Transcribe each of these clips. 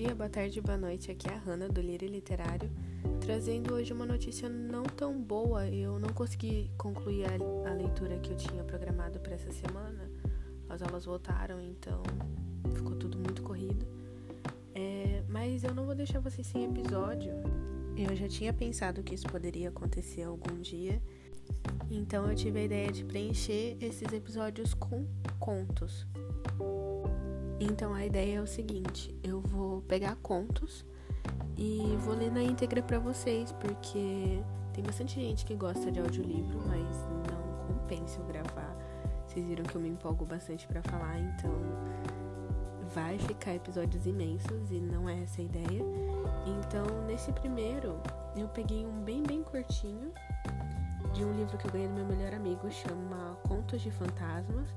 dia, boa tarde, boa noite. Aqui é a Hanna do Lírio Literário, trazendo hoje uma notícia não tão boa. Eu não consegui concluir a, a leitura que eu tinha programado para essa semana. As aulas voltaram, então ficou tudo muito corrido. É, mas eu não vou deixar vocês sem episódio. Eu já tinha pensado que isso poderia acontecer algum dia. Então eu tive a ideia de preencher esses episódios com contos. Então a ideia é o seguinte: eu vou pegar contos e vou ler na íntegra para vocês, porque tem bastante gente que gosta de audiolivro, mas não compensa eu gravar. Vocês viram que eu me empolgo bastante para falar, então vai ficar episódios imensos e não é essa a ideia. Então, nesse primeiro, eu peguei um bem bem curtinho de um livro que eu ganhei do meu melhor amigo, chama Contos de Fantasmas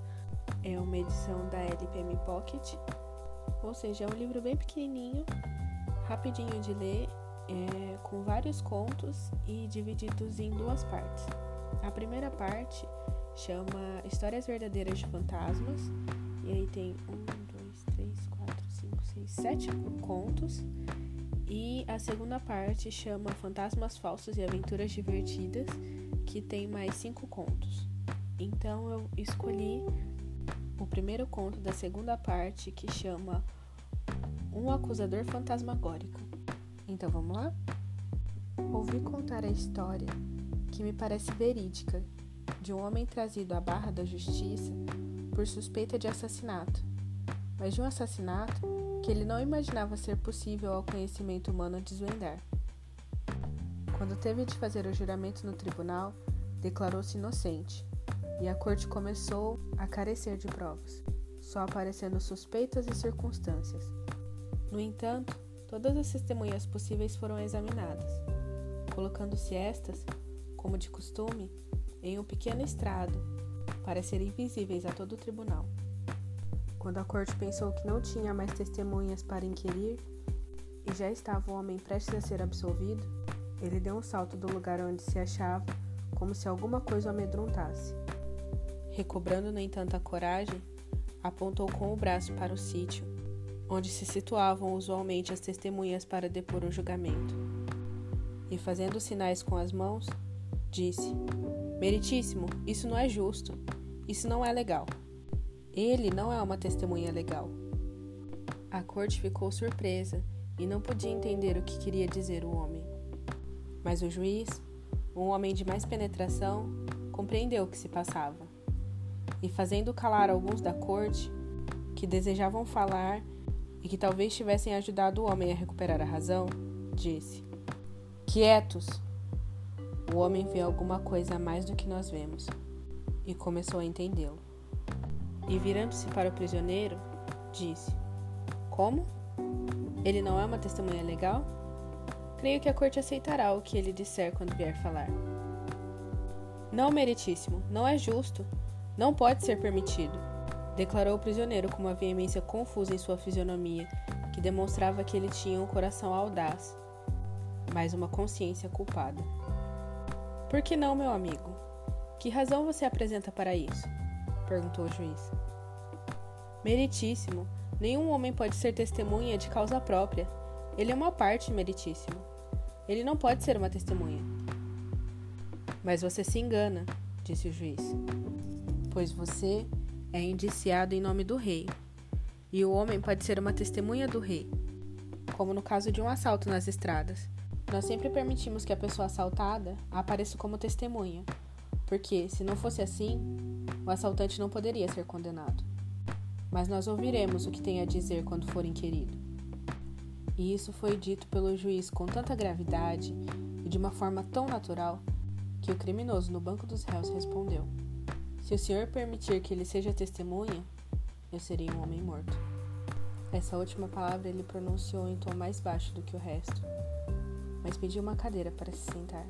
é uma edição da LPM Pocket, ou seja, é um livro bem pequenininho, rapidinho de ler, é, com vários contos e divididos em duas partes. A primeira parte chama Histórias Verdadeiras de Fantasmas, e aí tem um, dois, três, quatro, cinco, seis, sete contos. E a segunda parte chama Fantasmas Falsos e Aventuras Divertidas, que tem mais cinco contos. Então eu escolhi o primeiro conto da segunda parte que chama Um Acusador Fantasmagórico. Então vamos lá? Ouvi contar a história, que me parece verídica, de um homem trazido à barra da justiça por suspeita de assassinato, mas de um assassinato que ele não imaginava ser possível ao conhecimento humano desvendar. Quando teve de fazer o juramento no tribunal, declarou-se inocente e a corte começou a carecer de provas, só aparecendo suspeitas e circunstâncias. No entanto, todas as testemunhas possíveis foram examinadas, colocando-se estas, como de costume, em um pequeno estrado, para serem visíveis a todo o tribunal. Quando a corte pensou que não tinha mais testemunhas para inquirir e já estava o homem prestes a ser absolvido, ele deu um salto do lugar onde se achava, como se alguma coisa o amedrontasse. Recobrando, no entanto, a coragem, apontou com o braço para o sítio, onde se situavam usualmente as testemunhas para depor o julgamento. E fazendo sinais com as mãos, disse: Meritíssimo, isso não é justo. Isso não é legal. Ele não é uma testemunha legal. A corte ficou surpresa e não podia entender o que queria dizer o homem. Mas o juiz, um homem de mais penetração, compreendeu o que se passava e fazendo calar alguns da corte que desejavam falar e que talvez tivessem ajudado o homem a recuperar a razão, disse: Quietos! O homem vê alguma coisa a mais do que nós vemos e começou a entendê-lo. E virando-se para o prisioneiro, disse: Como? Ele não é uma testemunha legal? Creio que a corte aceitará o que ele disser quando vier falar. Não, meritíssimo, não é justo. Não pode ser permitido, declarou o prisioneiro com uma veemência confusa em sua fisionomia, que demonstrava que ele tinha um coração audaz, mas uma consciência culpada. Por que não, meu amigo? Que razão você apresenta para isso? perguntou o juiz. Meritíssimo, nenhum homem pode ser testemunha de causa própria. Ele é uma parte, meritíssimo. Ele não pode ser uma testemunha. Mas você se engana, disse o juiz pois você é indiciado em nome do rei, e o homem pode ser uma testemunha do rei, como no caso de um assalto nas estradas. Nós sempre permitimos que a pessoa assaltada apareça como testemunha, porque, se não fosse assim, o assaltante não poderia ser condenado. Mas nós ouviremos o que tem a dizer quando for inquirido. E isso foi dito pelo juiz com tanta gravidade e de uma forma tão natural que o criminoso no banco dos réus respondeu. Se o Senhor permitir que ele seja testemunha, eu serei um homem morto. Essa última palavra ele pronunciou em tom mais baixo do que o resto, mas pediu uma cadeira para se sentar.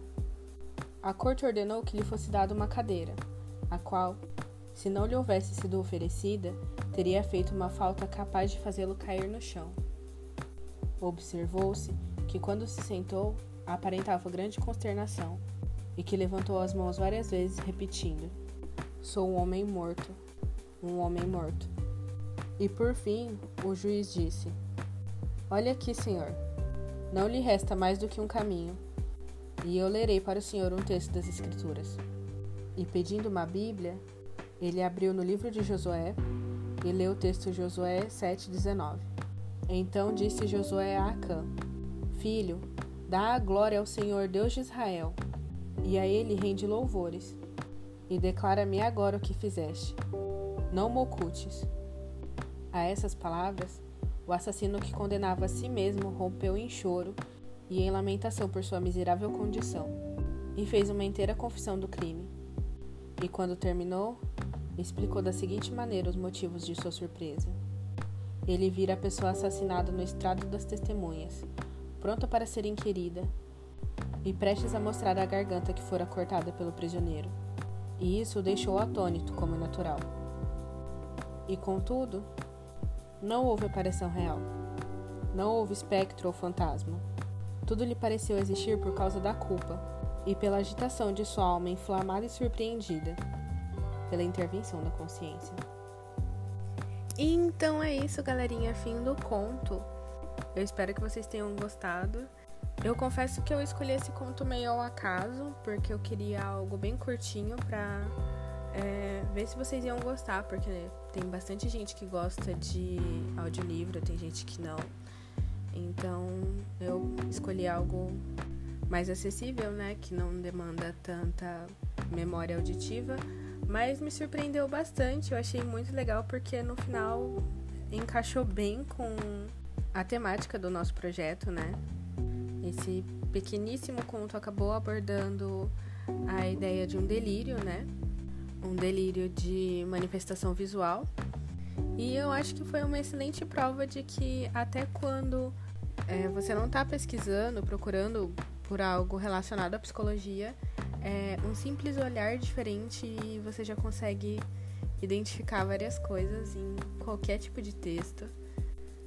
A corte ordenou que lhe fosse dada uma cadeira, a qual, se não lhe houvesse sido oferecida, teria feito uma falta capaz de fazê-lo cair no chão. Observou-se que, quando se sentou, aparentava grande consternação e que levantou as mãos várias vezes, repetindo: Sou um homem morto, um homem morto. E por fim, o juiz disse: Olha aqui, Senhor. Não lhe resta mais do que um caminho. E eu lerei para o Senhor um texto das Escrituras. E pedindo uma Bíblia, ele abriu no livro de Josué e leu o texto Josué 7,19. Então disse Josué a Acã: Filho, dá a glória ao Senhor Deus de Israel, e a ele rende louvores. E declara-me agora o que fizeste. Não me ocultes. A essas palavras, o assassino que condenava a si mesmo rompeu em choro e em lamentação por sua miserável condição, e fez uma inteira confissão do crime. E quando terminou, explicou da seguinte maneira os motivos de sua surpresa. Ele vira a pessoa assassinada no estrado das testemunhas, pronta para ser inquirida, e prestes a mostrar a garganta que fora cortada pelo prisioneiro. E isso o deixou atônito, como é natural. E contudo, não houve aparição real. Não houve espectro ou fantasma. Tudo lhe pareceu existir por causa da culpa e pela agitação de sua alma inflamada e surpreendida pela intervenção da consciência. Então é isso, galerinha, fim do conto. Eu espero que vocês tenham gostado. Eu confesso que eu escolhi esse conto meio ao acaso, porque eu queria algo bem curtinho pra é, ver se vocês iam gostar, porque tem bastante gente que gosta de audiolivro, tem gente que não. Então eu escolhi algo mais acessível, né? Que não demanda tanta memória auditiva, mas me surpreendeu bastante. Eu achei muito legal porque no final encaixou bem com a temática do nosso projeto, né? Esse pequeníssimo conto acabou abordando a ideia de um delírio, né? um delírio de manifestação visual. E eu acho que foi uma excelente prova de que até quando é, você não está pesquisando, procurando por algo relacionado à psicologia, é, um simples olhar diferente e você já consegue identificar várias coisas em qualquer tipo de texto.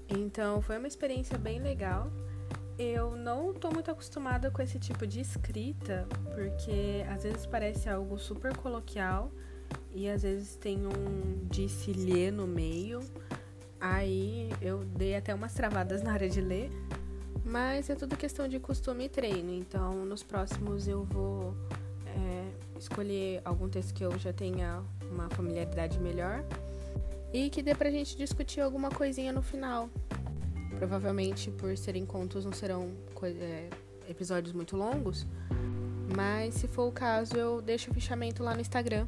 Então foi uma experiência bem legal. Eu não tô muito acostumada com esse tipo de escrita, porque às vezes parece algo super coloquial e às vezes tem um disse-lhe no meio. Aí eu dei até umas travadas na hora de ler, mas é tudo questão de costume e treino. Então nos próximos eu vou escolher algum texto que eu já tenha uma familiaridade melhor e que dê pra gente discutir alguma coisinha no final. Provavelmente por serem contos não serão é, episódios muito longos, mas se for o caso eu deixo o fichamento lá no Instagram.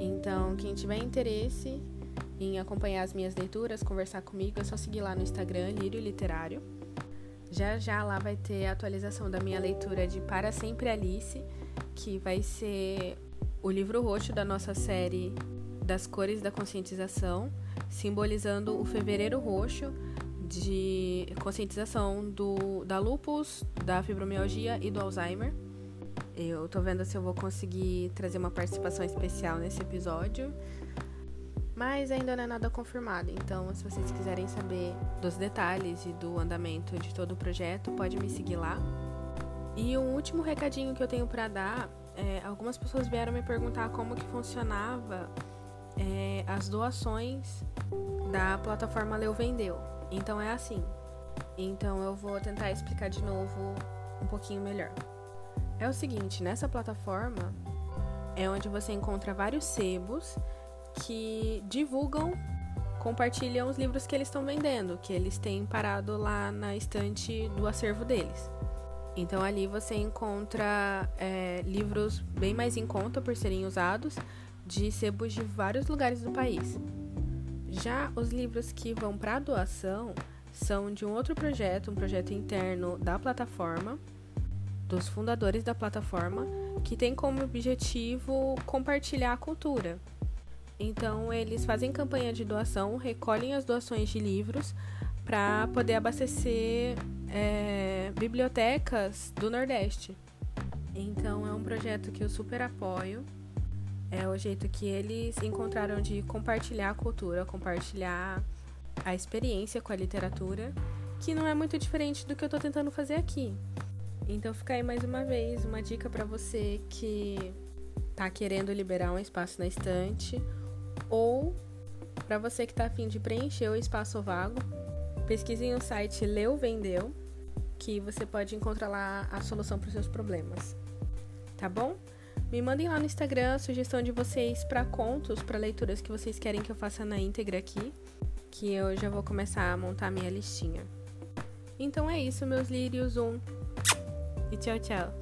Então, quem tiver interesse em acompanhar as minhas leituras, conversar comigo, é só seguir lá no Instagram, Lírio Literário. Já já lá vai ter a atualização da minha leitura de Para Sempre Alice, que vai ser o livro roxo da nossa série das cores da conscientização, simbolizando o fevereiro roxo de conscientização do, da lupus, da fibromialgia e do Alzheimer. Eu tô vendo se eu vou conseguir trazer uma participação especial nesse episódio. Mas ainda não é nada confirmado, então se vocês quiserem saber dos detalhes e do andamento de todo o projeto, pode me seguir lá. E um último recadinho que eu tenho para dar, é, algumas pessoas vieram me perguntar como que funcionava é, as doações da plataforma Leu Vendeu. Então é assim. Então eu vou tentar explicar de novo um pouquinho melhor. É o seguinte, nessa plataforma é onde você encontra vários sebos que divulgam, compartilham os livros que eles estão vendendo, que eles têm parado lá na estante do acervo deles. Então ali você encontra é, livros bem mais em conta por serem usados, de sebos de vários lugares do país. Já os livros que vão para doação são de um outro projeto, um projeto interno da plataforma dos fundadores da plataforma, que tem como objetivo compartilhar a cultura. Então, eles fazem campanha de doação, recolhem as doações de livros para poder abastecer é, bibliotecas do Nordeste. Então, é um projeto que eu super apoio. É o jeito que eles encontraram de compartilhar a cultura, compartilhar a experiência com a literatura, que não é muito diferente do que eu estou tentando fazer aqui. Então fica aí mais uma vez uma dica para você que tá querendo liberar um espaço na estante ou para você que tá afim de preencher o espaço vago. Pesquisem o site Leu Vendeu, que você pode encontrar lá a solução para os seus problemas. Tá bom? Me mandem lá no Instagram a sugestão de vocês para contos, para leituras que vocês querem que eu faça na íntegra aqui, que eu já vou começar a montar minha listinha. Então é isso, meus lírios. Um e tchau, tchau.